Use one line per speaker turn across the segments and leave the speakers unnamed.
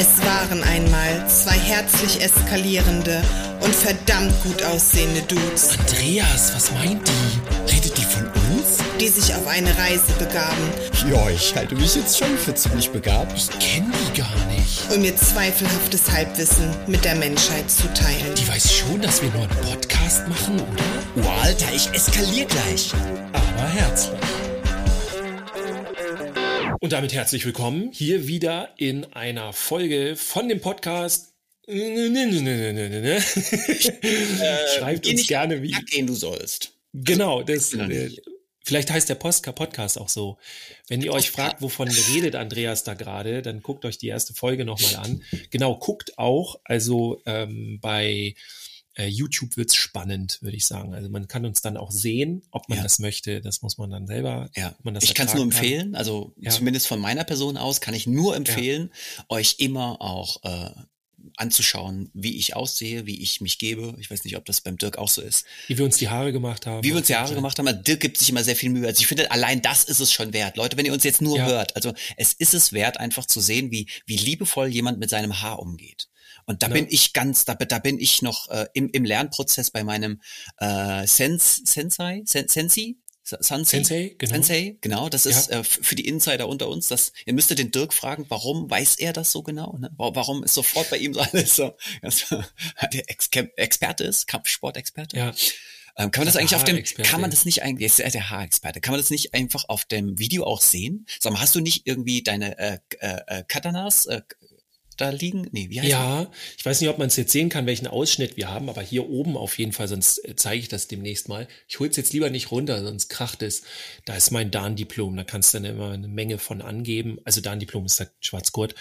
Es waren einmal zwei herzlich eskalierende und verdammt gut aussehende Dudes,
Andreas, was meint die? Redet die von uns?
die sich auf eine Reise begaben,
Ja, ich halte mich jetzt schon für ziemlich begabt.
Ich kenne die gar nicht.
um ihr zweifelhaftes Halbwissen mit der Menschheit zu teilen.
Die weiß schon, dass wir nur einen Podcast machen, oder?
Oh, Alter, ich eskalier gleich.
Aber herzlich. Und damit herzlich willkommen hier wieder in einer Folge von dem Podcast. Schreibt
Geh
uns gerne wie.
gehen du sollst.
Genau, das. Äh, vielleicht heißt der Postka Podcast auch so. Wenn ihr euch fragt, wovon redet Andreas da gerade, dann guckt euch die erste Folge nochmal an. Genau, guckt auch. Also ähm, bei äh, YouTube wird's spannend, würde ich sagen. Also man kann uns dann auch sehen, ob man
Ja.
das möchte. Das muss man dann selber.
Ja,
man das
ich kann es nur empfehlen. Also
Ja.
zumindest von meiner Person aus kann ich nur empfehlen, euch immer auch äh, anzuschauen, wie ich aussehe, wie ich mich gebe. Ich weiß nicht, ob das beim Dirk auch so ist.
Wie wir uns die Haare gemacht haben.
Wie wir uns die Haare gemacht haben. Dirk gibt sich immer sehr viel Mühe. Also ich finde, allein das ist es schon wert. Leute, wenn ihr uns jetzt nur
Ja.
hört, also es ist es wert, einfach zu sehen, wie, wie liebevoll jemand mit seinem Haar umgeht. Und da
Ne?
bin ich ganz, da, da bin ich noch äh, im, im Lernprozess bei meinem äh, Sens, Sensei, Sen, Sensi, Sansi?
Sensei, genau.
Sensei, genau. Das
Ja.
ist äh, für die Insider unter uns. Das, ihr müsstet den Dirk fragen, warum weiß er das so genau? Ne? Wa- Warum ist sofort bei ihm so alles so, der Ex Experte ist, Kampfsportexperte?
Ja.
Ähm, kann man das
Der
eigentlich auf dem, kann man das nicht eigentlich, jetzt ist er der Haarexperte, kann man das nicht einfach auf dem Video auch sehen? Sag mal, hast du nicht irgendwie deine äh, äh, äh, Katanas äh, da liegen? Nee, wie heißt
Ja, ich weiß nicht, ob man es jetzt sehen kann, welchen Ausschnitt wir haben, aber hier oben auf jeden Fall, sonst äh, zeige ich das demnächst mal. Ich hol's jetzt lieber nicht runter, sonst kracht es. Da ist mein Dan-Diplom, da kannst du dann immer eine Menge von angeben. Also Dan-Diplom ist der Schwarzgurt.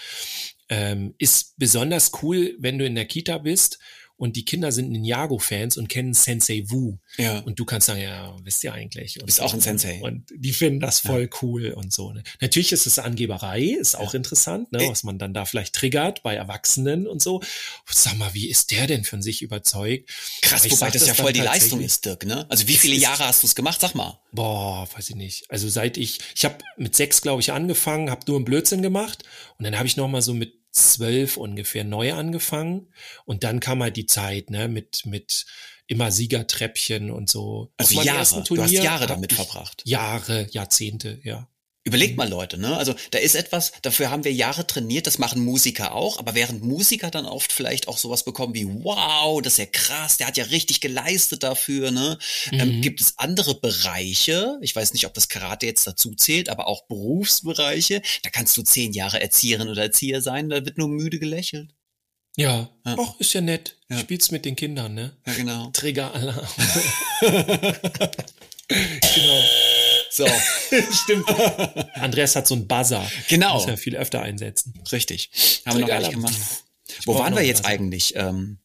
Ähm, ist besonders cool, wenn du in der Kita bist und die Kinder sind Ninjago-Fans und kennen Sensei Wu.
Ja.
Und du kannst sagen, ja, wisst ihr eigentlich. Und
Bist auch ein Sensei.
Und die finden das voll cool und so. Ne? Natürlich ist es Angeberei, ist auch interessant, ne?
Ey.
was man dann da vielleicht triggert bei Erwachsenen und so. Sag mal, wie ist der denn von sich überzeugt?
Krass, wobei
sag
das ja voll die Leistung ist, Dirk, ne? Also wie viele Jahre hast du es gemacht? Sag mal.
Boah, weiß ich nicht. Also seit ich, ich habe mit sechs, glaube ich, angefangen, habe nur einen Blödsinn gemacht und dann habe ich noch mal so mit zwölf ungefähr neu angefangen und dann kam halt die Zeit, ne, mit mit immer Siegertreppchen und so.
Also Jahre. Du hast Jahre damit verbracht.
Jahre, Jahrzehnte, ja.
Überlegt mal, Leute, ne? Also da ist etwas, dafür haben wir Jahre trainiert, das machen Musiker auch, aber während Musiker dann oft vielleicht auch sowas bekommen wie, wow, das ist ja krass, der hat ja richtig geleistet dafür, ne? Ähm,
Mhm.
gibt es andere Bereiche, ich weiß nicht, ob das Karate jetzt dazu zählt, aber auch Berufsbereiche, da kannst du zehn Jahre Erzieherin oder Erzieher sein, da wird nur müde gelächelt.
Ja,
Ja.
ist ja nett.
Ja.
Spielst mit den Kindern, ne?
Ja, genau.
Trigger-Alarm. genau.
So,
Stimmt. Andreas hat so einen Buzzer.
Genau.
Muss ja viel öfter einsetzen.
richtig. Haben wir noch gar nicht gemacht. Wo
brauch
waren wir jetzt
Buzzer.
eigentlich? Ähm,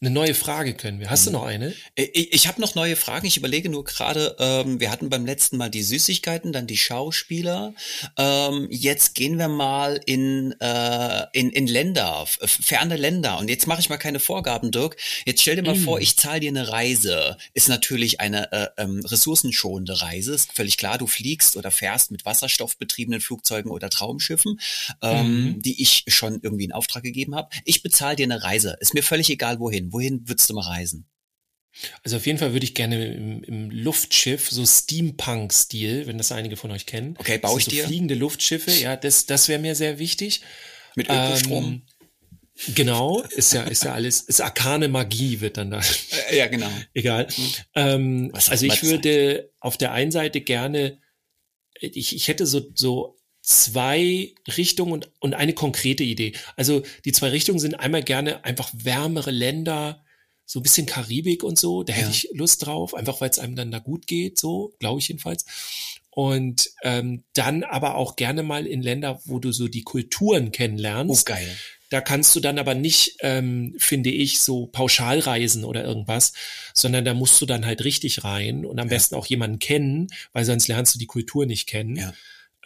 Eine neue Frage können wir. Hast du noch eine?
Ich, ich habe noch neue Fragen. Ich überlege nur gerade, ähm, wir hatten beim letzten Mal die Süßigkeiten, dann die Schauspieler. Ähm, jetzt gehen wir mal in, äh, in, in Länder, ferne Länder. Und jetzt mache ich mal keine Vorgaben, Dirk. Jetzt stell dir mal vor, ich zahle dir eine Reise. Ist natürlich eine äh, ähm, ressourcenschonende Reise. Ist völlig klar, du fliegst oder fährst mit wasserstoffbetriebenen Flugzeugen oder Traumschiffen, ähm, die ich schon irgendwie in Auftrag gegeben habe. Ich bezahle dir eine Reise. Ist mir völlig egal, wohin. Wohin würdest du mal reisen?
Also auf jeden Fall würde ich gerne im, im Luftschiff, so Steampunk-Stil, wenn das einige von euch kennen.
Okay, baue ich
so
dir.
Fliegende Luftschiffe, ja, das, das wäre mir sehr wichtig.
Mit Ökostrom?
Ähm, genau, ist ja, ist ja alles, ist arkane Magie wird dann da.
Äh, ja, genau.
Egal. Ähm,
Was auch
also ich würde auf der einen Seite gerne, ich, ich hätte so, so zwei Richtungen und, und eine konkrete Idee. Also die zwei Richtungen sind einmal gerne einfach wärmere Länder, so ein bisschen Karibik und so. Da hätte
Ja.
ich Lust drauf, einfach weil es einem dann da gut geht, so glaube ich jedenfalls. Und ähm, dann aber auch gerne mal in Länder, wo du so die Kulturen
Oh,
kennenlernst.
geil.
Da kannst du dann aber nicht, ähm, finde ich, so pauschal reisen oder irgendwas, sondern da musst du dann halt richtig rein und am besten auch jemanden kennen, weil sonst lernst du die Kultur nicht kennen.
Ja.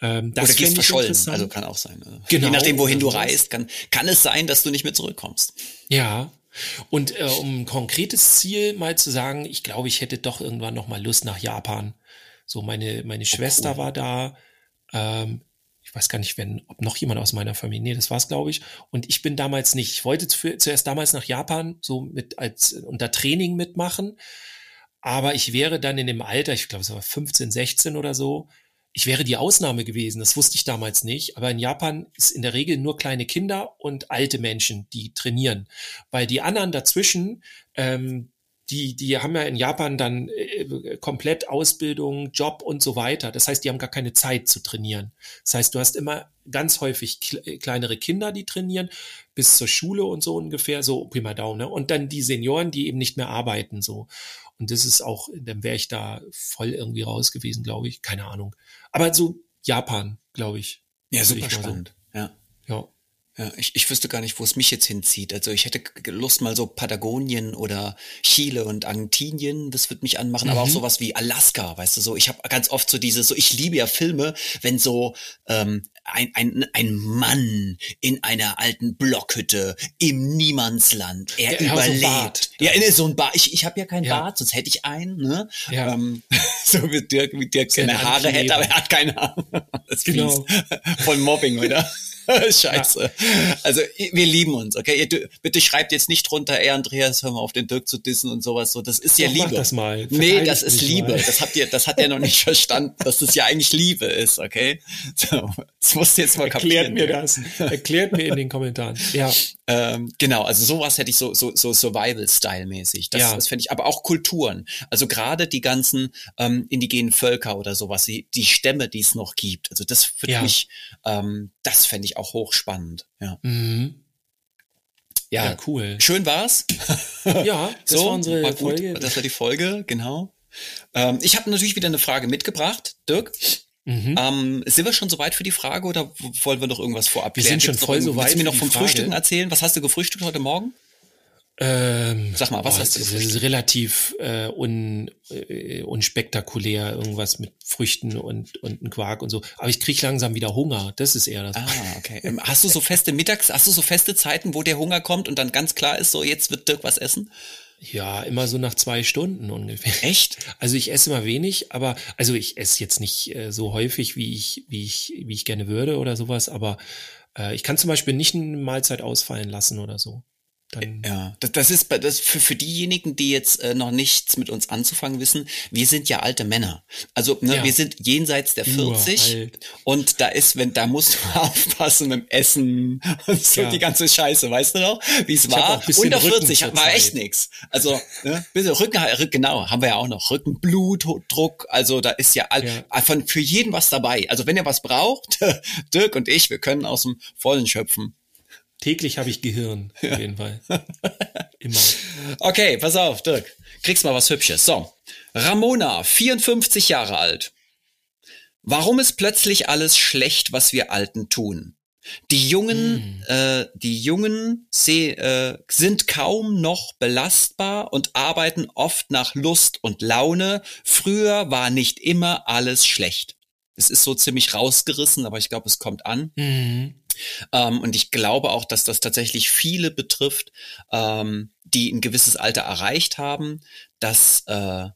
Ähm, das
Oder gehst verschollen. Also kann auch sein. äh.
Genau.
Je nachdem, wohin du
Oder
reist, kann, kann es sein, dass du nicht mehr zurückkommst.
Ja. Und äh, um ein konkretes Ziel mal zu sagen, ich glaube, ich hätte doch irgendwann noch mal Lust nach Japan. So meine meine Schwester
cool.
war da. Ähm, ich weiß gar nicht, wenn, ob noch jemand aus meiner Familie, nee, das war's, glaube ich. Und ich bin damals nicht, ich wollte zu, zuerst damals nach Japan so mit als unter Training mitmachen, aber ich wäre dann in dem Alter, ich glaube, es war 15, 16 oder so, ich wäre die Ausnahme gewesen. Das wusste ich damals nicht. Aber in Japan ist in der Regel nur kleine Kinder und alte Menschen, die trainieren. Weil die anderen dazwischen, ähm, die, die haben ja in Japan dann äh, komplett Ausbildung, Job und so weiter. Das heißt, die haben gar keine Zeit zu trainieren. Das heißt, du hast immer ganz häufig kleinere Kinder, die trainieren, bis zur Schule und so ungefähr, so prima down. Ne? Und dann die Senioren, die eben nicht mehr arbeiten, so. Und das ist auch, dann wäre ich da voll irgendwie raus gewesen, glaube ich. Keine Ahnung. Aber so Japan, glaube ich.
Ja, super spannend.
So. Ja. Ja.
Ja, ich, ich wüsste gar nicht, wo es mich jetzt hinzieht. Also ich hätte Lust mal so Patagonien oder Chile und Argentinien, das wird mich anmachen, mhm. aber auch mhm. sowas wie Alaska, weißt du so. Ich habe ganz oft so dieses, so ich liebe ja Filme, wenn so ähm, ein, ein, ein Mann in einer alten Blockhütte im Niemandsland, er ja, überlebt. So ja, in so ein Bad. Ich, ich habe ja kein ja. Bad, sonst hätte ich einen. Ne? Ja. Ähm, so wie Dirk, wie Dirk seine Haare hätte, aber er hat keine Haare. Das ist genau. Voll Mobbing, oder? Scheiße. Ja. Also wir lieben uns, okay? Ihr, bitte schreibt jetzt nicht drunter, ey Andreas, hör mal auf den Dirk zu dissen und sowas. So, das ist ja Liebe. Mach
das mal.
Nee, das ist Liebe. Mal. Das habt ihr, das hat er noch nicht verstanden, dass das ja eigentlich Liebe ist, okay? So, das musst du jetzt mal
Erklärt kapieren. mir das. Erklärt mir in den Kommentaren. Ja.
Ähm, genau, also sowas hätte ich so, so, so Survival-Style-mäßig. Das, ja. das fände ich, aber auch Kulturen. Also gerade die ganzen ähm, indigenen Völker oder sowas, die, die Stämme, die es noch gibt. Also das für ja. mich, ähm, das fände ich auch hochspannend. Ja.
Mhm. Ja, ja, cool.
Schön war's.
Ja, das so, war unsere war Folge.
Das war die Folge, genau. Ähm, ich habe natürlich wieder eine Frage mitgebracht, Dirk. Mhm. Ähm, sind wir schon soweit für die Frage oder wollen wir noch irgendwas vorab
Wir sind schon voll soweit.
Willst du mir noch vom Frühstücken erzählen? Was hast du gefrühstückt heute Morgen?
Ähm,
Sag mal, was oh, hast du?
Das ist relativ äh, un, äh, unspektakulär, irgendwas mit Früchten und, und ein Quark und so. Aber ich krieg langsam wieder Hunger. Das ist eher das.
Ah, okay. Ähm, hast du so feste Mittags, hast du so feste Zeiten, wo der Hunger kommt und dann ganz klar ist, so jetzt wird Dirk was essen?
Ja, immer so nach zwei Stunden ungefähr.
Echt?
Also ich esse immer wenig, aber also ich esse jetzt nicht äh, so häufig, wie ich, wie ich, wie ich gerne würde oder sowas, aber äh, ich kann zum Beispiel nicht eine Mahlzeit ausfallen lassen oder so.
Dann ja, das, das ist das für, für diejenigen, die jetzt äh, noch nichts mit uns anzufangen wissen, wir sind ja alte Männer. Also ne, ja. wir sind jenseits der 40 Uralt. und da ist, wenn da musst du aufpassen mit dem Essen und so ja. die ganze Scheiße, weißt du noch, wie es war? Unter 40 war echt nix. Also ne, bisschen Rücken, genau, haben wir ja auch noch Rücken, Blutdruck, also da ist ja, all, ja. von für jeden was dabei. Also wenn ihr was braucht, Dirk und ich, wir können aus dem Vollen schöpfen.
Täglich habe ich Gehirn, auf jeden Fall.
Immer. Okay, pass auf, Dirk. Kriegst mal was Hübsches. So. Ramona, 54 Jahre alt. Warum ist plötzlich alles schlecht, was wir Alten tun? Die Jungen, mm. äh, die Jungen seh, äh, sind kaum noch belastbar und arbeiten oft nach Lust und Laune. Früher war nicht immer alles schlecht. Es ist so ziemlich rausgerissen, aber ich glaube, es kommt an.
Mm.
Ähm, und ich glaube auch, dass das tatsächlich viele betrifft, ähm, die ein gewisses Alter erreicht haben, dass äh,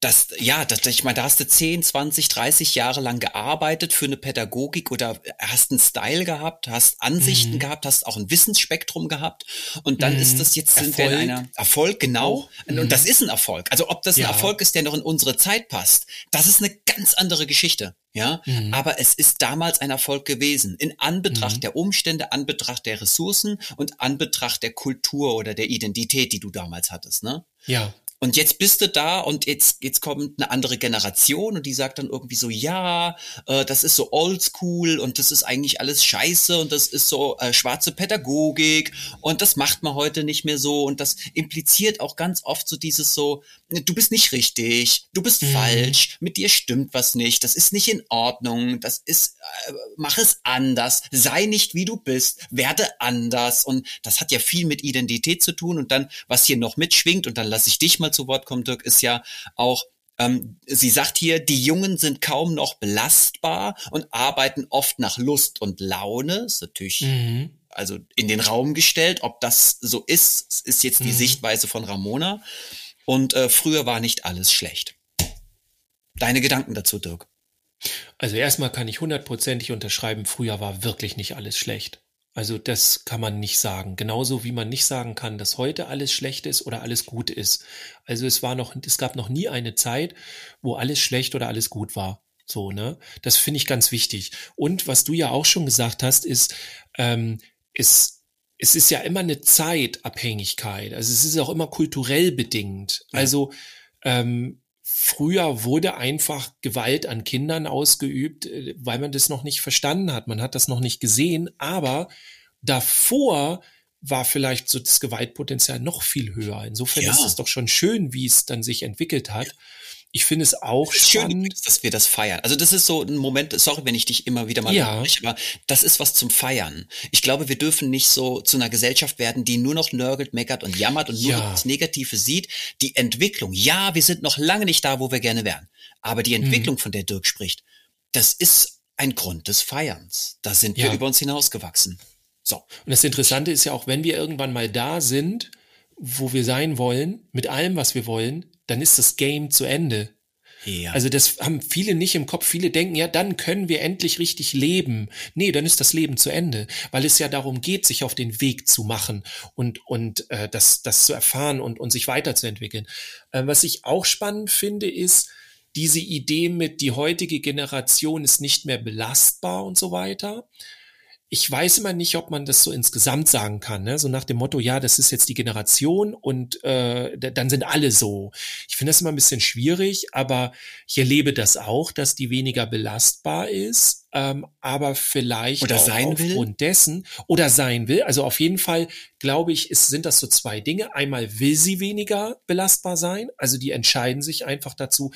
das, ja, das, ich meine, da hast du 10, 20, 30 Jahre lang gearbeitet für eine Pädagogik oder hast einen Style gehabt, hast Ansichten mhm. gehabt, hast auch ein Wissensspektrum gehabt und dann mhm. ist das jetzt sind Erfolg. wir in einer Erfolg, genau. Mhm. Und das ist ein Erfolg. Also ob das ein ja. Erfolg ist, der noch in unsere Zeit passt, das ist eine ganz andere Geschichte. Ja, mhm. aber es ist damals ein Erfolg gewesen. In Anbetracht mhm. der Umstände, Anbetracht der Ressourcen und Anbetracht der Kultur oder der Identität, die du damals hattest, ne?
Ja.
Und jetzt bist du da und jetzt, jetzt kommt eine andere Generation und die sagt dann irgendwie so, ja, äh, das ist so oldschool und das ist eigentlich alles scheiße und das ist so äh, schwarze Pädagogik und das macht man heute nicht mehr so und das impliziert auch ganz oft so dieses so, du bist nicht richtig, du bist mhm. falsch, mit dir stimmt was nicht, das ist nicht in Ordnung, das ist, äh, mach es anders, sei nicht wie du bist, werde anders und das hat ja viel mit Identität zu tun und dann, was hier noch mitschwingt und dann lasse ich dich mal zu Wort kommen, Dirk, ist ja auch, ähm, sie sagt hier, die Jungen sind kaum noch belastbar und arbeiten oft nach Lust und Laune, ist natürlich mhm. also in den Raum gestellt, ob das so ist, ist jetzt die mhm. Sichtweise von Ramona. Und äh, früher war nicht alles schlecht. Deine Gedanken dazu, Dirk?
Also erstmal kann ich hundertprozentig unterschreiben, früher war wirklich nicht alles schlecht. Also das kann man nicht sagen. Genauso wie man nicht sagen kann, dass heute alles schlecht ist oder alles gut ist. Also es war noch, es gab noch nie eine Zeit, wo alles schlecht oder alles gut war. So, ne? Das finde ich ganz wichtig. Und was du ja auch schon gesagt hast, ist, ähm, ist, es ist ja immer eine Zeitabhängigkeit. Also es ist auch immer kulturell bedingt. Ja. Also ähm, früher wurde einfach Gewalt an Kindern ausgeübt, äh, weil man das noch nicht verstanden hat. Man hat das noch nicht gesehen. Aber davor war vielleicht so das Gewaltpotenzial noch viel höher. Insofern ja. ist es doch schon schön, wie es dann sich entwickelt hat. Ich finde es auch es spannend,
schön, dass wir das feiern. Also das ist so ein Moment, sorry, wenn ich dich immer wieder mal
ja.
Spreche, aber das ist was zum Feiern. Ich glaube, wir dürfen nicht so zu einer Gesellschaft werden, die nur noch nörgelt, meckert und jammert und nur ja. das Negative sieht. Die Entwicklung, ja, wir sind noch lange nicht da, wo wir gerne wären. Aber die Entwicklung, mhm. von der Dirk spricht, das ist ein Grund des Feierns. Da sind ja. wir über uns hinausgewachsen. So. Und
das Interessante ist ja auch, wenn wir irgendwann mal da sind, wo wir sein wollen, mit allem, was wir wollen, dann ist das Game zu Ende. Ja. Also das haben viele nicht im Kopf. Viele denken, ja, dann können wir endlich richtig leben. Nee, dann ist das Leben zu Ende, weil es ja darum geht, sich auf den Weg zu machen und und äh, das das zu erfahren und und sich weiterzuentwickeln. Äh, was ich auch spannend finde, ist diese Idee mit die heutige Generation ist nicht mehr belastbar und so weiter ich weiß immer nicht, ob man das so insgesamt sagen kann, ne? so nach dem Motto, ja, das ist jetzt die Generation und äh, dann sind alle so. Ich finde das immer ein bisschen schwierig, aber ich erlebe das auch, dass die weniger belastbar ist, ähm, aber vielleicht
oder
auch
sein
aufgrund
will?
dessen oder sein will. Also auf jeden Fall glaube ich, ist, sind das so zwei Dinge. Einmal will sie weniger belastbar sein, also die entscheiden sich einfach dazu,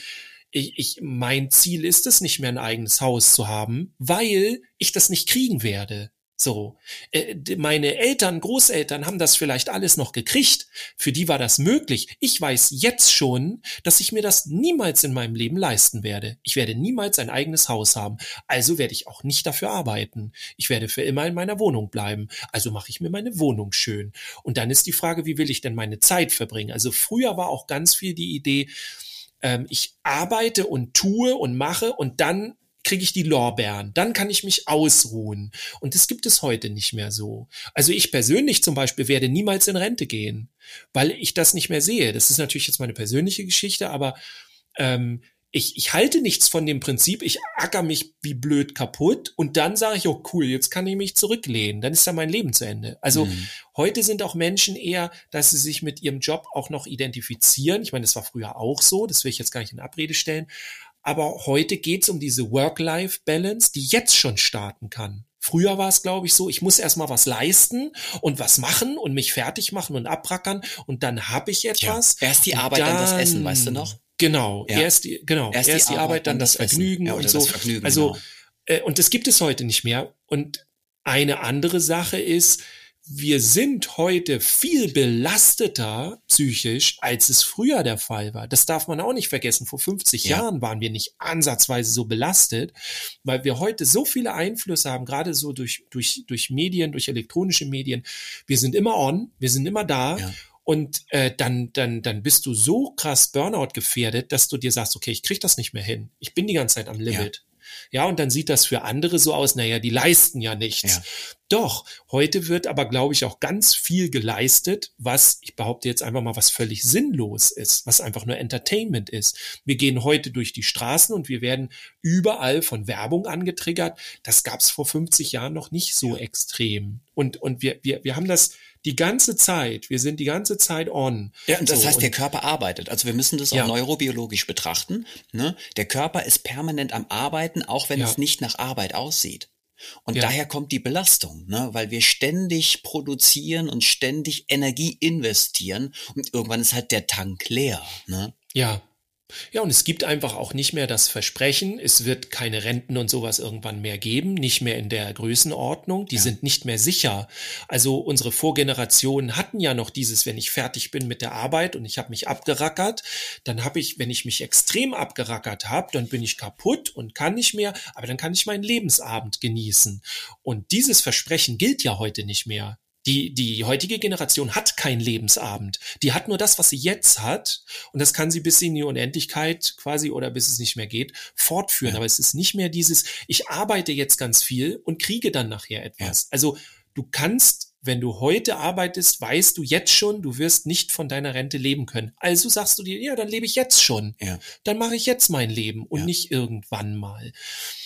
ich, ich, mein Ziel ist es nicht mehr ein eigenes Haus zu haben, weil ich das nicht kriegen werde. So, äh, meine Eltern, Großeltern haben das vielleicht alles noch gekriegt. Für die war das möglich. Ich weiß jetzt schon, dass ich mir das niemals in meinem Leben leisten werde. Ich werde niemals ein eigenes Haus haben. Also werde ich auch nicht dafür arbeiten. Ich werde für immer in meiner Wohnung bleiben. Also mache ich mir meine Wohnung schön. Und dann ist die Frage, wie will ich denn meine Zeit verbringen? Also früher war auch ganz viel die Idee, ähm, ich arbeite und tue und mache und dann kriege ich die Lorbeeren, dann kann ich mich ausruhen. Und das gibt es heute nicht mehr so. Also ich persönlich zum Beispiel werde niemals in Rente gehen, weil ich das nicht mehr sehe. Das ist natürlich jetzt meine persönliche Geschichte, aber ähm, ich, ich halte nichts von dem Prinzip, ich acker mich wie blöd kaputt und dann sage ich, oh cool, jetzt kann ich mich zurücklehnen, dann ist ja mein Leben zu Ende. Also mhm. heute sind auch Menschen eher, dass sie sich mit ihrem Job auch noch identifizieren. Ich meine, das war früher auch so, das will ich jetzt gar nicht in Abrede stellen. Aber heute geht's um diese Work-Life-Balance, die jetzt schon starten kann. Früher war es, glaube ich, so, ich muss erstmal was leisten und was machen und mich fertig machen und abrackern und dann habe ich etwas.
Tja, erst die Arbeit, dann, dann das Essen, weißt du noch?
Genau, ja. erst die, genau, erst, erst die, Arbeit, Arbeit, dann das, das Vergnügen ja, und so. Vergnügen, also, genau. äh, und das gibt es heute nicht mehr. Und eine andere Sache ist, wir sind heute viel belasteter psychisch, als es früher der Fall war. Das darf man auch nicht vergessen. Vor 50 ja. Jahren waren wir nicht ansatzweise so belastet, weil wir heute so viele Einflüsse haben, gerade so durch, durch, durch Medien, durch elektronische Medien. Wir sind immer on, wir sind immer da. Ja. Und äh, dann, dann, dann bist du so krass Burnout gefährdet, dass du dir sagst, okay, ich krieg das nicht mehr hin. Ich bin die ganze Zeit am Limit. Ja, ja und dann sieht das für andere so aus, naja, die leisten ja nichts. Ja. Doch, heute wird aber, glaube ich, auch ganz viel geleistet, was, ich behaupte jetzt einfach mal, was völlig sinnlos ist, was einfach nur Entertainment ist. Wir gehen heute durch die Straßen und wir werden überall von Werbung angetriggert. Das gab es vor 50 Jahren noch nicht so extrem. Und, und wir, wir, wir haben das die ganze Zeit, wir sind die ganze Zeit on.
Ja, und das so, heißt, der Körper arbeitet. Also wir müssen das auch ja. neurobiologisch betrachten. Ne? Der Körper ist permanent am Arbeiten, auch wenn ja. es nicht nach Arbeit aussieht. Und ja. daher kommt die Belastung, ne? weil wir ständig produzieren und ständig Energie investieren und irgendwann ist halt der Tank leer. Ne?
Ja, ja, und es gibt einfach auch nicht mehr das Versprechen, es wird keine Renten und sowas irgendwann mehr geben, nicht mehr in der Größenordnung, die ja. sind nicht mehr sicher. Also unsere Vorgenerationen hatten ja noch dieses, wenn ich fertig bin mit der Arbeit und ich habe mich abgerackert, dann habe ich, wenn ich mich extrem abgerackert habe, dann bin ich kaputt und kann nicht mehr, aber dann kann ich meinen Lebensabend genießen. Und dieses Versprechen gilt ja heute nicht mehr. Die, die heutige Generation hat keinen Lebensabend. Die hat nur das, was sie jetzt hat. Und das kann sie bis in die Unendlichkeit quasi oder bis es nicht mehr geht, fortführen. Ja. Aber es ist nicht mehr dieses, ich arbeite jetzt ganz viel und kriege dann nachher etwas. Ja. Also du kannst wenn du heute arbeitest, weißt du jetzt schon, du wirst nicht von deiner Rente leben können. Also sagst du dir, ja, dann lebe ich jetzt schon. Ja. Dann mache ich jetzt mein Leben und ja. nicht irgendwann mal.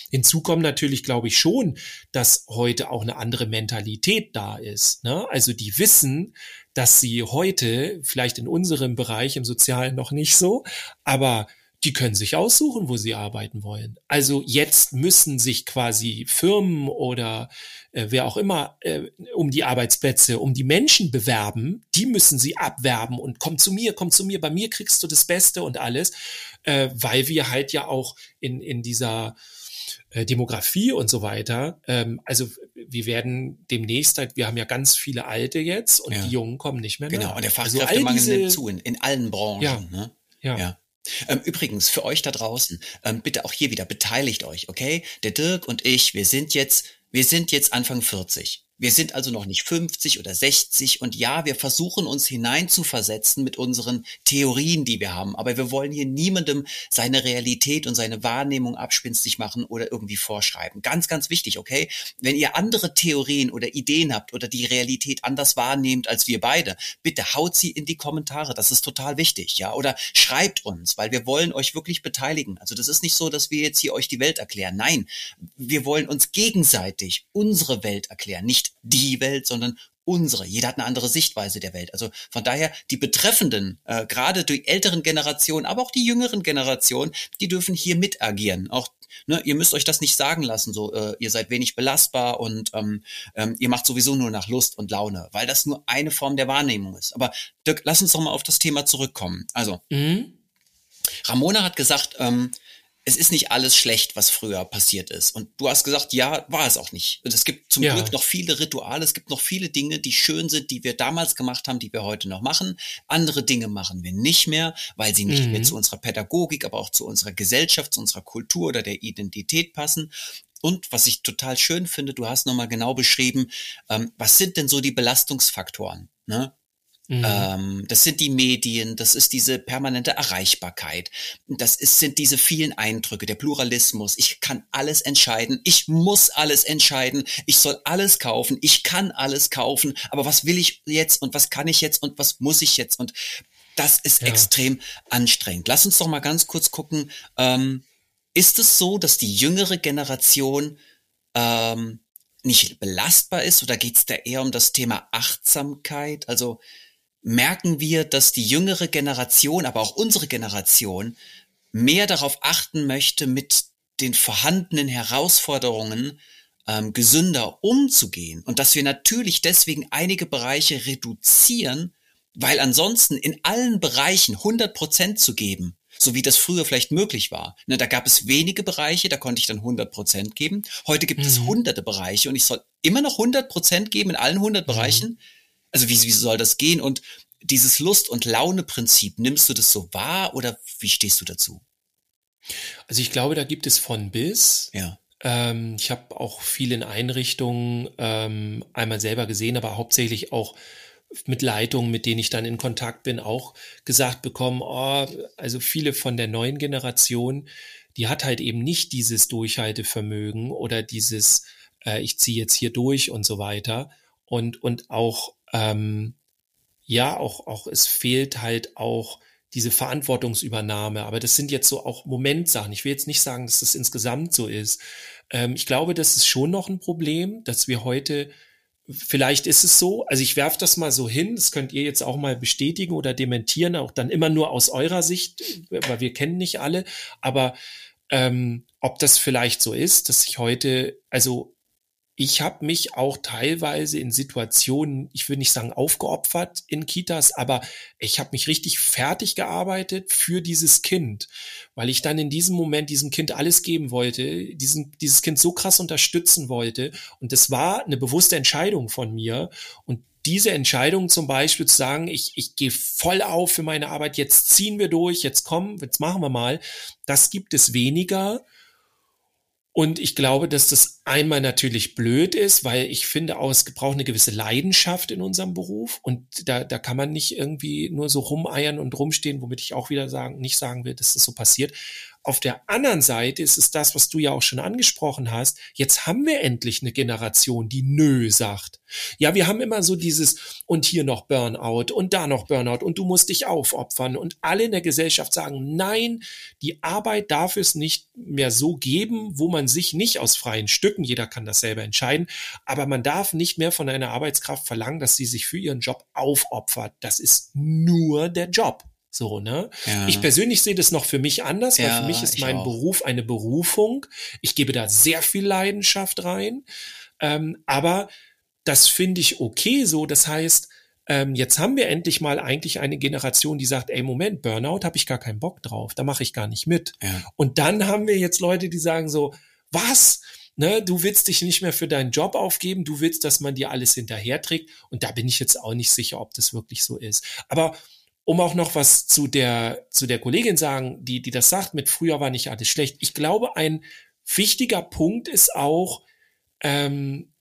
Hinzu kommt natürlich, glaube ich, schon, dass heute auch eine andere Mentalität da ist. Ne? Also die wissen, dass sie heute, vielleicht in unserem Bereich im Sozialen noch nicht so, aber die können sich aussuchen, wo sie arbeiten wollen. Also jetzt müssen sich quasi Firmen oder äh, wer auch immer äh, um die Arbeitsplätze, um die Menschen bewerben. Die müssen sie abwerben und komm zu mir, komm zu mir, bei mir kriegst du das Beste und alles, äh, weil wir halt ja auch in, in dieser äh, Demografie und so weiter. Ähm, also wir werden demnächst halt, wir haben ja ganz viele Alte jetzt und ja. die Jungen kommen nicht mehr.
Genau, nach. und der also Fachkräftemangel also nimmt zu in, in allen Branchen.
Ja,
ne?
ja. ja.
Ähm, übrigens, für euch da draußen, ähm, bitte auch hier wieder beteiligt euch, okay? Der Dirk und ich, wir sind jetzt, wir sind jetzt Anfang 40. Wir sind also noch nicht 50 oder 60 und ja, wir versuchen uns hineinzuversetzen mit unseren Theorien, die wir haben, aber wir wollen hier niemandem seine Realität und seine Wahrnehmung abspinstig machen oder irgendwie vorschreiben. Ganz, ganz wichtig, okay? Wenn ihr andere Theorien oder Ideen habt oder die Realität anders wahrnehmt als wir beide, bitte haut sie in die Kommentare, das ist total wichtig, ja? Oder schreibt uns, weil wir wollen euch wirklich beteiligen. Also das ist nicht so, dass wir jetzt hier euch die Welt erklären. Nein, wir wollen uns gegenseitig unsere Welt erklären, nicht die Welt, sondern unsere. Jeder hat eine andere Sichtweise der Welt. Also von daher die Betreffenden, äh, gerade die älteren Generationen, aber auch die jüngeren Generationen, die dürfen hier mit agieren. Auch ne, ihr müsst euch das nicht sagen lassen, so äh, ihr seid wenig belastbar und ähm, ähm, ihr macht sowieso nur nach Lust und Laune, weil das nur eine Form der Wahrnehmung ist. Aber Dirk, lass uns doch mal auf das Thema zurückkommen. Also mhm. Ramona hat gesagt, ähm, es ist nicht alles schlecht, was früher passiert ist. Und du hast gesagt, ja, war es auch nicht. Und es gibt zum ja. Glück noch viele Rituale, es gibt noch viele Dinge, die schön sind, die wir damals gemacht haben, die wir heute noch machen. Andere Dinge machen wir nicht mehr, weil sie nicht mhm. mehr zu unserer Pädagogik, aber auch zu unserer Gesellschaft, zu unserer Kultur oder der Identität passen. Und was ich total schön finde, du hast nochmal genau beschrieben, ähm, was sind denn so die Belastungsfaktoren? Ne? Mhm. Ähm, das sind die Medien, das ist diese permanente Erreichbarkeit, das ist, sind diese vielen Eindrücke, der Pluralismus. Ich kann alles entscheiden, ich muss alles entscheiden, ich soll alles kaufen, ich kann alles kaufen, aber was will ich jetzt und was kann ich jetzt und was muss ich jetzt? Und das ist ja. extrem anstrengend. Lass uns doch mal ganz kurz gucken. Ähm, ist es so, dass die jüngere Generation ähm, nicht belastbar ist oder geht es da eher um das Thema Achtsamkeit? Also merken wir, dass die jüngere Generation, aber auch unsere Generation mehr darauf achten möchte, mit den vorhandenen Herausforderungen ähm, gesünder umzugehen und dass wir natürlich deswegen einige Bereiche reduzieren, weil ansonsten in allen Bereichen 100 Prozent zu geben, so wie das früher vielleicht möglich war. Ne, da gab es wenige Bereiche, da konnte ich dann 100 Prozent geben. Heute gibt mhm. es hunderte Bereiche und ich soll immer noch 100 Prozent geben in allen 100 mhm. Bereichen. Also wie, wie soll das gehen? Und dieses Lust- und Laune-Prinzip, nimmst du das so wahr oder wie stehst du dazu?
Also ich glaube, da gibt es von bis.
Ja.
Ähm, ich habe auch viel in Einrichtungen ähm, einmal selber gesehen, aber hauptsächlich auch mit Leitungen, mit denen ich dann in Kontakt bin, auch gesagt bekommen, oh, also viele von der neuen Generation, die hat halt eben nicht dieses Durchhaltevermögen oder dieses, äh, ich ziehe jetzt hier durch und so weiter. Und, und auch ähm, ja, auch, auch es fehlt halt auch diese Verantwortungsübernahme. Aber das sind jetzt so auch Momentsachen. Ich will jetzt nicht sagen, dass das insgesamt so ist. Ähm, ich glaube, das ist schon noch ein Problem, dass wir heute, vielleicht ist es so, also ich werfe das mal so hin, das könnt ihr jetzt auch mal bestätigen oder dementieren, auch dann immer nur aus eurer Sicht, weil wir kennen nicht alle, aber ähm, ob das vielleicht so ist, dass ich heute, also ich habe mich auch teilweise in Situationen, ich will nicht sagen aufgeopfert in Kitas, aber ich habe mich richtig fertig gearbeitet für dieses Kind, weil ich dann in diesem Moment diesem Kind alles geben wollte, diesen, dieses Kind so krass unterstützen wollte. Und das war eine bewusste Entscheidung von mir. Und diese Entscheidung zum Beispiel zu sagen, ich, ich gehe voll auf für meine Arbeit, jetzt ziehen wir durch, jetzt kommen, jetzt machen wir mal, das gibt es weniger Und ich glaube, dass das einmal natürlich blöd ist, weil ich finde auch, es braucht eine gewisse Leidenschaft in unserem Beruf. Und da, da kann man nicht irgendwie nur so rumeiern und rumstehen, womit ich auch wieder sagen, nicht sagen will, dass das so passiert. Auf der anderen Seite ist es das, was du ja auch schon angesprochen hast. Jetzt haben wir endlich eine Generation, die Nö sagt. Ja, wir haben immer so dieses und hier noch Burnout und da noch Burnout und du musst dich aufopfern und alle in der Gesellschaft sagen, nein, die Arbeit darf es nicht mehr so geben, wo man sich nicht aus freien Stücken, jeder kann das selber entscheiden, aber man darf nicht mehr von einer Arbeitskraft verlangen, dass sie sich für ihren Job aufopfert. Das ist nur der Job. So, ne? Ja. Ich persönlich sehe das noch für mich anders, weil ja, für mich ist mein auch. Beruf eine Berufung. Ich gebe da sehr viel Leidenschaft rein. Ähm, aber das finde ich okay so. Das heißt, ähm, jetzt haben wir endlich mal eigentlich eine Generation, die sagt, ey, Moment, Burnout habe ich gar keinen Bock drauf, da mache ich gar nicht mit. Ja. Und dann haben wir jetzt Leute, die sagen so, was? Ne, du willst dich nicht mehr für deinen Job aufgeben, du willst, dass man dir alles hinterherträgt. Und da bin ich jetzt auch nicht sicher, ob das wirklich so ist. Aber um auch noch was zu der, zu der Kollegin sagen, die, die das sagt, mit früher war nicht alles schlecht. Ich glaube, ein wichtiger Punkt ist auch, ähm,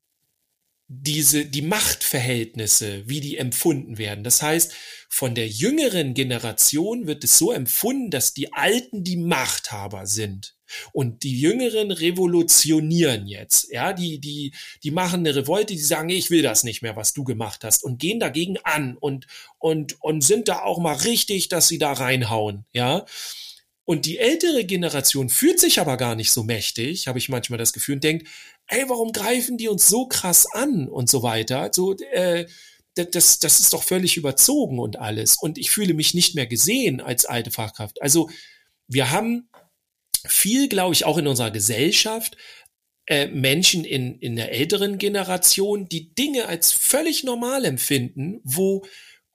diese, die Machtverhältnisse, wie die empfunden werden. Das heißt, von der jüngeren Generation wird es so empfunden, dass die Alten die Machthaber sind. Und die Jüngeren revolutionieren jetzt. Ja, die, die, die machen eine Revolte, die sagen, ich will das nicht mehr, was du gemacht hast und gehen dagegen an und, und, und sind da auch mal richtig, dass sie da reinhauen. Ja. Und die ältere Generation fühlt sich aber gar nicht so mächtig, habe ich manchmal das Gefühl, und denkt, ey, warum greifen die uns so krass an und so weiter? So, äh, das, das ist doch völlig überzogen und alles. Und ich fühle mich nicht mehr gesehen als alte Fachkraft. Also wir haben viel, glaube ich, auch in unserer Gesellschaft äh, Menschen in, in der älteren Generation, die Dinge als völlig normal empfinden, wo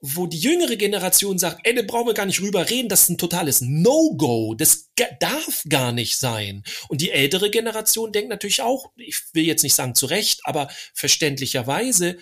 wo die jüngere Generation sagt, ey, da brauchen wir gar nicht rüber reden, das ist ein totales No-Go, das darf gar nicht sein. Und die ältere Generation denkt natürlich auch, ich will jetzt nicht sagen zu Recht, aber verständlicherweise,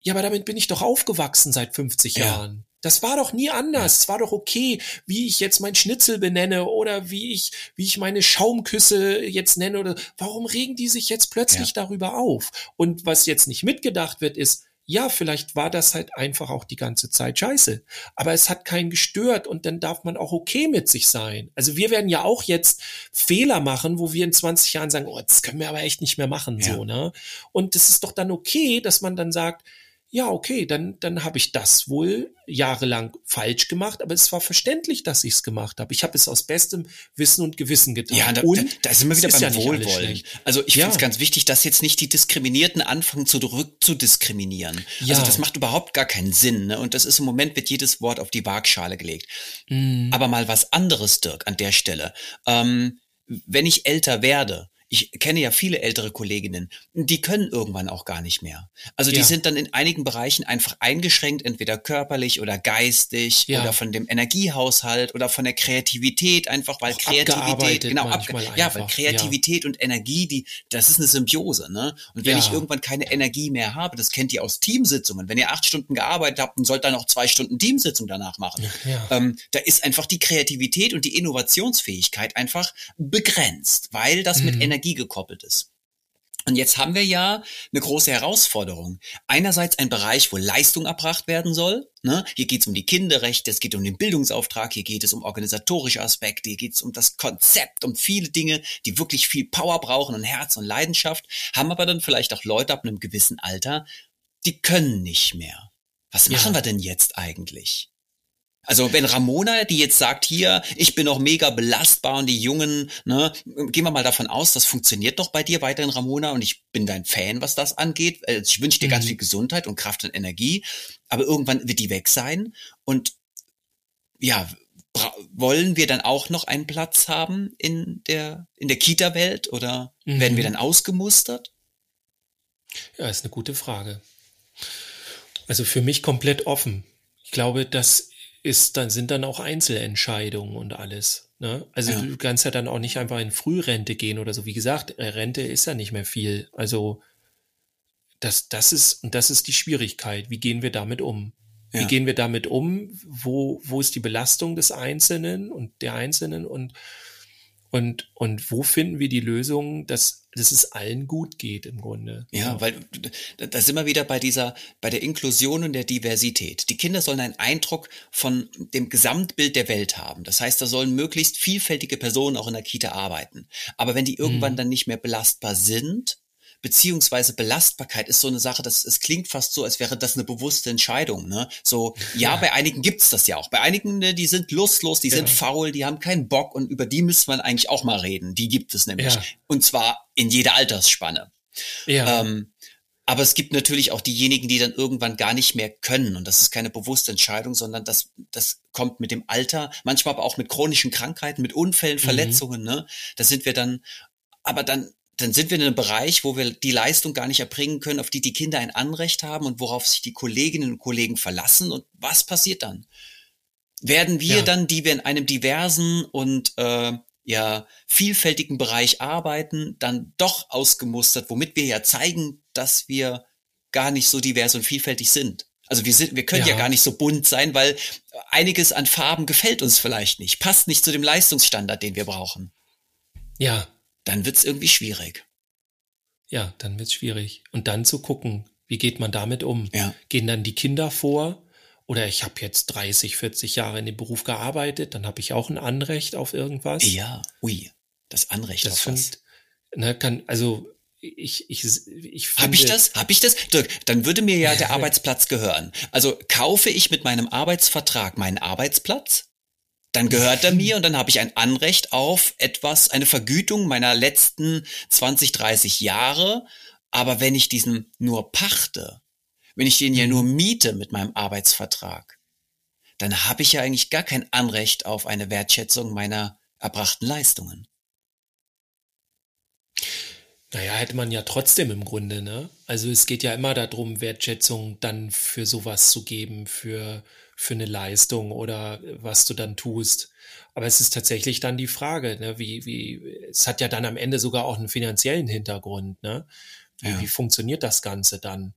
ja, aber damit bin ich doch aufgewachsen seit 50 ja. Jahren. Das war doch nie anders. Es war doch okay, wie ich jetzt mein Schnitzel benenne oder wie ich, wie ich meine Schaumküsse jetzt nenne oder warum regen die sich jetzt plötzlich ja. darüber auf? Und was jetzt nicht mitgedacht wird, ist, ja, vielleicht war das halt einfach auch die ganze Zeit scheiße. Aber es hat keinen gestört und dann darf man auch okay mit sich sein. Also wir werden ja auch jetzt Fehler machen, wo wir in 20 Jahren sagen, oh, das können wir aber echt nicht mehr machen, ja. so, ne? Und es ist doch dann okay, dass man dann sagt, ja, okay, dann, dann habe ich das wohl jahrelang falsch gemacht, aber es war verständlich, dass ich es gemacht habe. Ich habe es aus bestem Wissen und Gewissen getan.
Ja, da, und da, da sind wir wieder beim ja Wohlwollen. Also ich ja. finde es ganz wichtig, dass jetzt nicht die Diskriminierten anfangen zurück zu diskriminieren. Ja. Also das macht überhaupt gar keinen Sinn. Ne? Und das ist im Moment wird jedes Wort auf die Waagschale gelegt. Mhm. Aber mal was anderes, Dirk, an der Stelle. Ähm, wenn ich älter werde, ich kenne ja viele ältere Kolleginnen, die können irgendwann auch gar nicht mehr. Also die ja. sind dann in einigen Bereichen einfach eingeschränkt, entweder körperlich oder geistig ja. oder von dem Energiehaushalt oder von der Kreativität, einfach weil auch Kreativität, genau, abge ja, weil Kreativität ja. und Energie, die, das ist eine Symbiose, ne? Und wenn ich irgendwann keine Energie mehr habe, das kennt ihr aus Teamsitzungen, wenn ihr acht Stunden gearbeitet habt und sollt dann noch zwei Stunden Teamsitzung danach machen, ähm, da ist einfach die Kreativität und die Innovationsfähigkeit einfach begrenzt, weil das mhm. mit Energie Energie gekoppelt ist. Und jetzt haben wir ja eine große Herausforderung. Einerseits ein Bereich, wo Leistung erbracht werden soll. Ne? Hier geht es um die Kinderrechte, es geht um den Bildungsauftrag, hier geht es um organisatorische Aspekte, hier geht es um das Konzept, um viele Dinge, die wirklich viel Power brauchen und Herz und Leidenschaft, haben aber dann vielleicht auch Leute ab einem gewissen Alter, die können nicht mehr. Was machen ja. wir denn jetzt eigentlich? Also wenn Ramona, die jetzt sagt, hier, ich bin noch mega belastbar und die Jungen, ne, gehen wir mal davon aus, das funktioniert doch bei dir weiterhin, Ramona, und ich bin dein Fan, was das angeht. Äh, ich wünsche dir mhm. ganz viel Gesundheit und Kraft und Energie, aber irgendwann wird die weg sein. Und ja, wollen wir dann auch noch einen Platz haben in der, in der Kita-Welt oder mhm. werden wir dann ausgemustert?
Ja, ist eine gute Frage. Also für mich komplett offen. Ich glaube, dass ist dann sind dann auch Einzelentscheidungen und alles. Ne? Also ja. du kannst ja dann auch nicht einfach in Frührente gehen oder so. Wie gesagt, äh, Rente ist ja nicht mehr viel. Also das, das ist und das ist die Schwierigkeit. Wie gehen wir damit um? Ja. Wie gehen wir damit um? Wo, wo ist die Belastung des Einzelnen und der Einzelnen und Und, und wo finden wir die Lösung, dass, dass es allen gut geht im Grunde?
Ja, weil da sind wir wieder bei dieser, bei der Inklusion und der Diversität. Die Kinder sollen einen Eindruck von dem Gesamtbild der Welt haben. Das heißt, da sollen möglichst vielfältige Personen auch in der Kita arbeiten. Aber wenn die irgendwann mhm. dann nicht mehr belastbar sind, beziehungsweise Belastbarkeit ist so eine Sache, das es klingt fast so, als wäre das eine bewusste Entscheidung. Ne? So, ja, ja. bei einigen gibt's das ja auch. Bei einigen, ne, die sind lustlos, die ja. sind faul, die haben keinen Bock und über die müsste man eigentlich auch mal reden. Die gibt es nämlich. Ja. Und zwar in jeder Altersspanne. Ja. Ähm, aber es gibt natürlich auch diejenigen, die dann irgendwann gar nicht mehr können. Und das ist keine bewusste Entscheidung, sondern das, das kommt mit dem Alter, manchmal aber auch mit chronischen Krankheiten, mit Unfällen, mhm. Verletzungen. Ne? Da sind wir dann, aber dann dann sind wir in einem Bereich, wo wir die Leistung gar nicht erbringen können, auf die die Kinder ein Anrecht haben und worauf sich die Kolleginnen und Kollegen verlassen. Und was passiert dann? Werden wir ja. dann, die wir in einem diversen und äh, ja vielfältigen Bereich arbeiten, dann doch ausgemustert, womit wir ja zeigen, dass wir gar nicht so divers und vielfältig sind. Also wir sind, wir können ja. ja gar nicht so bunt sein, weil einiges an Farben gefällt uns vielleicht nicht, passt nicht zu dem Leistungsstandard, den wir brauchen.
Ja,
dann wird's irgendwie schwierig.
Ja, dann wird's schwierig. Und dann zu gucken, wie geht man damit um?
Ja.
Gehen dann die Kinder vor? Oder ich habe jetzt 30, 40 Jahre in dem Beruf gearbeitet, dann habe ich auch ein Anrecht auf irgendwas.
Ja, ui, das Anrecht das auf find, was.
Ne, kann, also ich, ich, ich finde,
Hab ich das? Hab ich das? Dirk, dann würde mir ja der Arbeitsplatz gehören. Also kaufe ich mit meinem Arbeitsvertrag meinen Arbeitsplatz? Dann gehört er mir und dann habe ich ein Anrecht auf etwas, eine Vergütung meiner letzten 20, 30 Jahre. Aber wenn ich diesen nur pachte, wenn ich den ja nur mhm. miete mit meinem Arbeitsvertrag, dann habe ich ja eigentlich gar kein Anrecht auf eine Wertschätzung meiner erbrachten Leistungen.
Naja, hätte man ja trotzdem im Grunde, ne? Also es geht ja immer darum, Wertschätzung dann für sowas zu geben, für für eine Leistung oder was du dann tust. Aber es ist tatsächlich dann die Frage, ne, wie, wie, es hat ja dann am Ende sogar auch einen finanziellen Hintergrund, ne? Wie, ja. wie funktioniert das Ganze dann?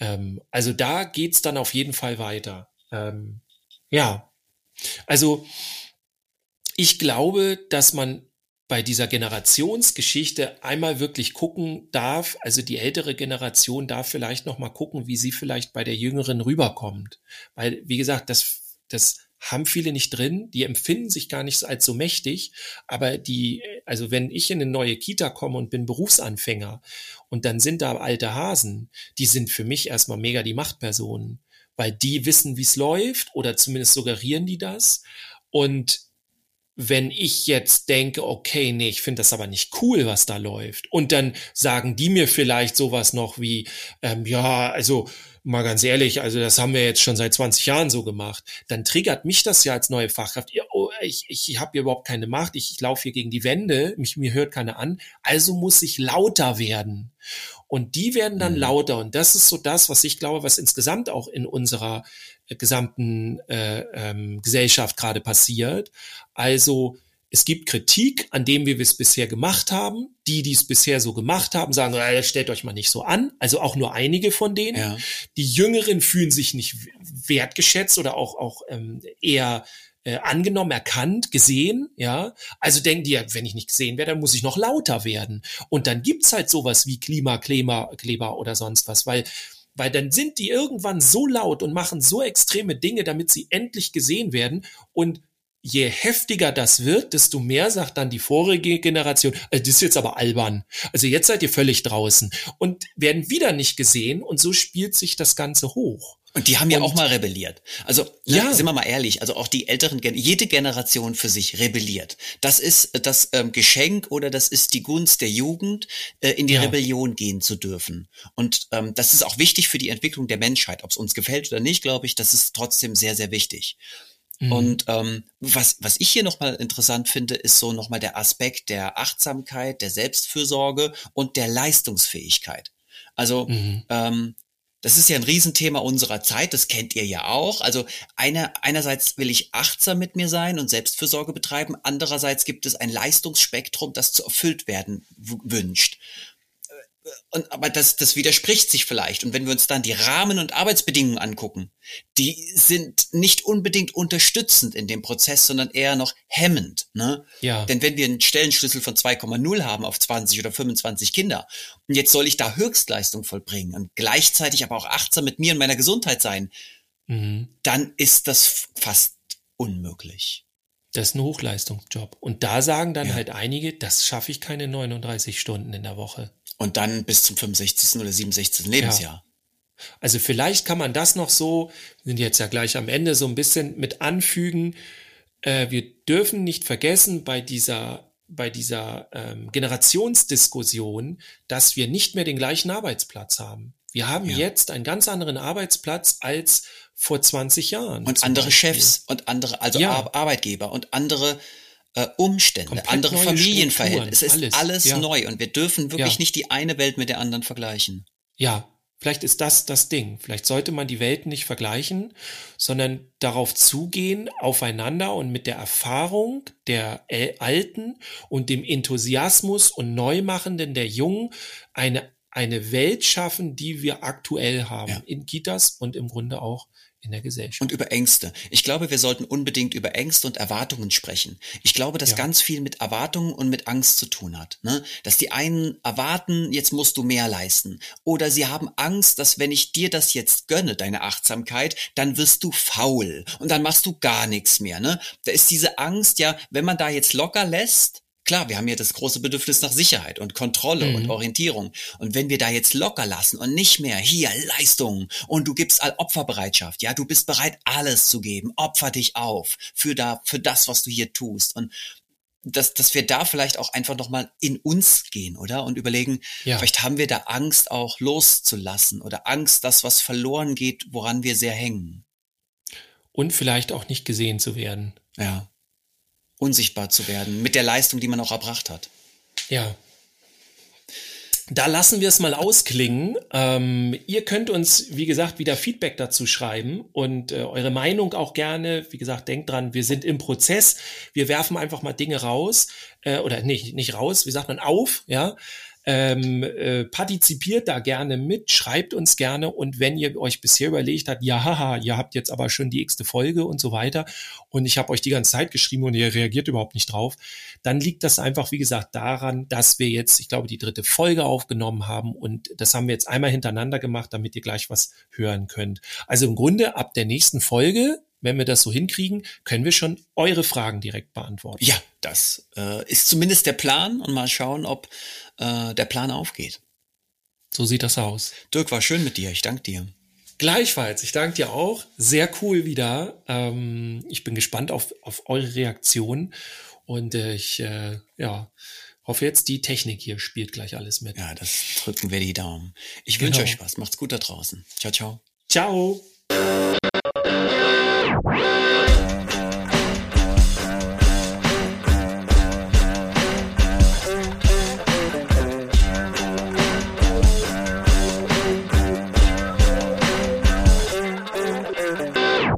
Ähm, also da geht's dann auf jeden Fall weiter. Ähm, ja, also ich glaube, dass man bei dieser Generationsgeschichte einmal wirklich gucken darf, also die ältere Generation darf vielleicht noch mal gucken, wie sie vielleicht bei der jüngeren rüberkommt, weil wie gesagt, das das haben viele nicht drin, die empfinden sich gar nicht als so mächtig, aber die, also wenn ich in eine neue Kita komme und bin Berufsanfänger und dann sind da alte Hasen, die sind für mich erstmal mega die Machtpersonen, weil die wissen, wie es läuft oder zumindest suggerieren die das. Und wenn ich jetzt denke, okay, nee, ich finde das aber nicht cool, was da läuft, und dann sagen die mir vielleicht sowas noch wie, ähm, ja, also mal ganz ehrlich, also das haben wir jetzt schon seit 20 Jahren so gemacht, dann triggert mich das ja als neue Fachkraft. Ja, oh, ich ich, ich habe hier überhaupt keine Macht, ich, ich laufe hier gegen die Wände, mich mir hört keiner an, also muss ich lauter werden. Und die werden dann mhm. lauter. Und das ist so das, was ich glaube, was insgesamt auch in unserer gesamten äh, ähm, Gesellschaft gerade passiert. Also es gibt Kritik an dem, wie wir es bisher gemacht haben. Die, die es bisher so gemacht haben, sagen, äh, stellt euch mal nicht so an. Also auch nur einige von denen. Ja. Die Jüngeren fühlen sich nicht wertgeschätzt oder auch, auch ähm, eher äh, angenommen, erkannt, gesehen, ja. Also denken die, ja, wenn ich nicht gesehen werde, dann muss ich noch lauter werden. Und dann gibt's halt sowas wie Klimakleber Kleber oder sonst was, weil weil dann sind die irgendwann so laut und machen so extreme Dinge, damit sie endlich gesehen werden und je heftiger das wird, desto mehr sagt dann die vorige Generation, also das ist jetzt aber albern. Also jetzt seid ihr völlig draußen und werden wieder nicht gesehen und so spielt sich das Ganze hoch.
Und die haben ja auch mal rebelliert. Also, ne, ja. sind wir mal ehrlich, also auch die älteren, jede Generation für sich rebelliert. Das ist das ähm, Geschenk oder das ist die Gunst der Jugend, äh, in die ja. Rebellion gehen zu dürfen. Und ähm, das ist auch wichtig für die Entwicklung der Menschheit. Ob es uns gefällt oder nicht, glaube ich, das ist trotzdem sehr, sehr wichtig. Mhm. Und ähm, was, was ich hier nochmal interessant finde, ist so nochmal der Aspekt der Achtsamkeit, der Selbstfürsorge und der Leistungsfähigkeit. Also mhm. ähm, das ist ja ein Riesenthema unserer Zeit, das kennt ihr ja auch. Also einer, einerseits will ich achtsam mit mir sein und Selbstfürsorge betreiben, andererseits gibt es ein Leistungsspektrum, das zu erfüllt werden wünscht. Und, aber das, das widerspricht sich vielleicht. Und wenn wir uns dann die Rahmen- und Arbeitsbedingungen angucken, die sind nicht unbedingt unterstützend in dem Prozess, sondern eher noch hemmend. Ne?
Ja.
Denn wenn wir einen Stellenschlüssel von 2,0 haben auf 20 oder 25 Kinder und jetzt soll ich da Höchstleistung vollbringen und gleichzeitig aber auch achtsam mit mir und meiner Gesundheit sein,
Mhm.
dann ist das fast unmöglich.
Das ist ein Hochleistungsjob. Und da sagen dann
Ja.
halt einige, das schaffe ich keine 39 Stunden in der Woche.
Und dann bis zum 65. oder 67. Lebensjahr.
Also vielleicht kann man das noch so, wir sind jetzt ja gleich am Ende, so ein bisschen mit anfügen. Äh, wir dürfen nicht vergessen bei dieser, bei dieser ähm, Generationsdiskussion, dass wir nicht mehr den gleichen Arbeitsplatz haben. Wir haben
Ja.
jetzt einen ganz anderen Arbeitsplatz als vor 20 Jahren.
Und andere
Beispiel.
Chefs und andere, also
Ja.
Ar Arbeitgeber und andere äh, Umstände,
Komplett
andere Familienverhältnisse. Es ist alles,
alles, ja.
neu und wir dürfen wirklich
Ja.
nicht die eine Welt mit der anderen vergleichen.
Ja, vielleicht ist das das Ding. Vielleicht sollte man die Welten nicht vergleichen, sondern darauf zugehen, aufeinander und mit der Erfahrung der Alten und dem Enthusiasmus und Neumachenden der Jungen eine, eine Welt schaffen, die wir aktuell haben.
Ja.
In Kitas und im Grunde auch in der Gesellschaft.
Und über Ängste. Ich glaube, wir sollten unbedingt über Ängste und Erwartungen sprechen. Ich glaube, dass
Ja.
ganz viel mit Erwartungen und mit Angst zu tun hat. Ne? Dass die einen erwarten, jetzt musst du mehr leisten. Oder sie haben Angst, dass wenn ich dir das jetzt gönne, deine Achtsamkeit, dann wirst du faul und dann machst du gar nichts mehr. Ne? Da ist diese Angst, ja, wenn man da jetzt locker lässt, Klar, wir haben ja das große Bedürfnis nach Sicherheit und Kontrolle
Mhm.
und Orientierung. Und wenn wir da jetzt locker lassen und nicht mehr hier Leistung und du gibst all Opferbereitschaft, ja, du bist bereit, alles zu geben, opfer dich auf für da, für das, was du hier tust. Und dass, dass wir da vielleicht auch einfach nochmal in uns gehen, oder? Und überlegen,
Ja.
vielleicht haben wir da Angst auch loszulassen oder Angst, dass was verloren geht, woran wir sehr hängen.
Und vielleicht auch nicht gesehen zu werden.
Ja. Unsichtbar zu werden mit der Leistung, die man auch erbracht hat.
Ja. Da lassen wir es mal ausklingen. Ähm, ihr könnt uns, wie gesagt, wieder Feedback dazu schreiben und äh, eure Meinung auch gerne. Wie gesagt, denkt dran, wir sind im Prozess. Wir werfen einfach mal Dinge raus äh, oder nicht, nicht raus, wie sagt man, auf, ja. Ähm, äh, partizipiert da gerne mit, schreibt uns gerne und wenn ihr euch bisher überlegt habt, ja, haha, ihr habt jetzt aber schon die x-te Folge und so weiter und ich habe euch die ganze Zeit geschrieben und ihr reagiert überhaupt nicht drauf, dann liegt das einfach, wie gesagt, daran, dass wir jetzt, ich glaube, die dritte Folge aufgenommen haben und das haben wir jetzt einmal hintereinander gemacht, damit ihr gleich was hören könnt. Also im Grunde ab der nächsten Folge, wenn wir das so hinkriegen, können wir schon eure Fragen direkt beantworten.
Ja, das äh, ist zumindest der Plan und mal schauen, ob äh, der Plan aufgeht.
So sieht das aus.
Dirk, war schön mit dir. Ich danke dir.
Gleichfalls, ich danke dir auch. Sehr cool wieder. Ähm, ich bin gespannt auf, auf eure Reaktion und äh, ich äh, ja, hoffe jetzt, die Technik hier spielt gleich alles mit.
Ja, das drücken wir die Daumen. Ich wünsche
Genau.
euch was. Macht's gut da draußen. Ciao, ciao.
Ciao.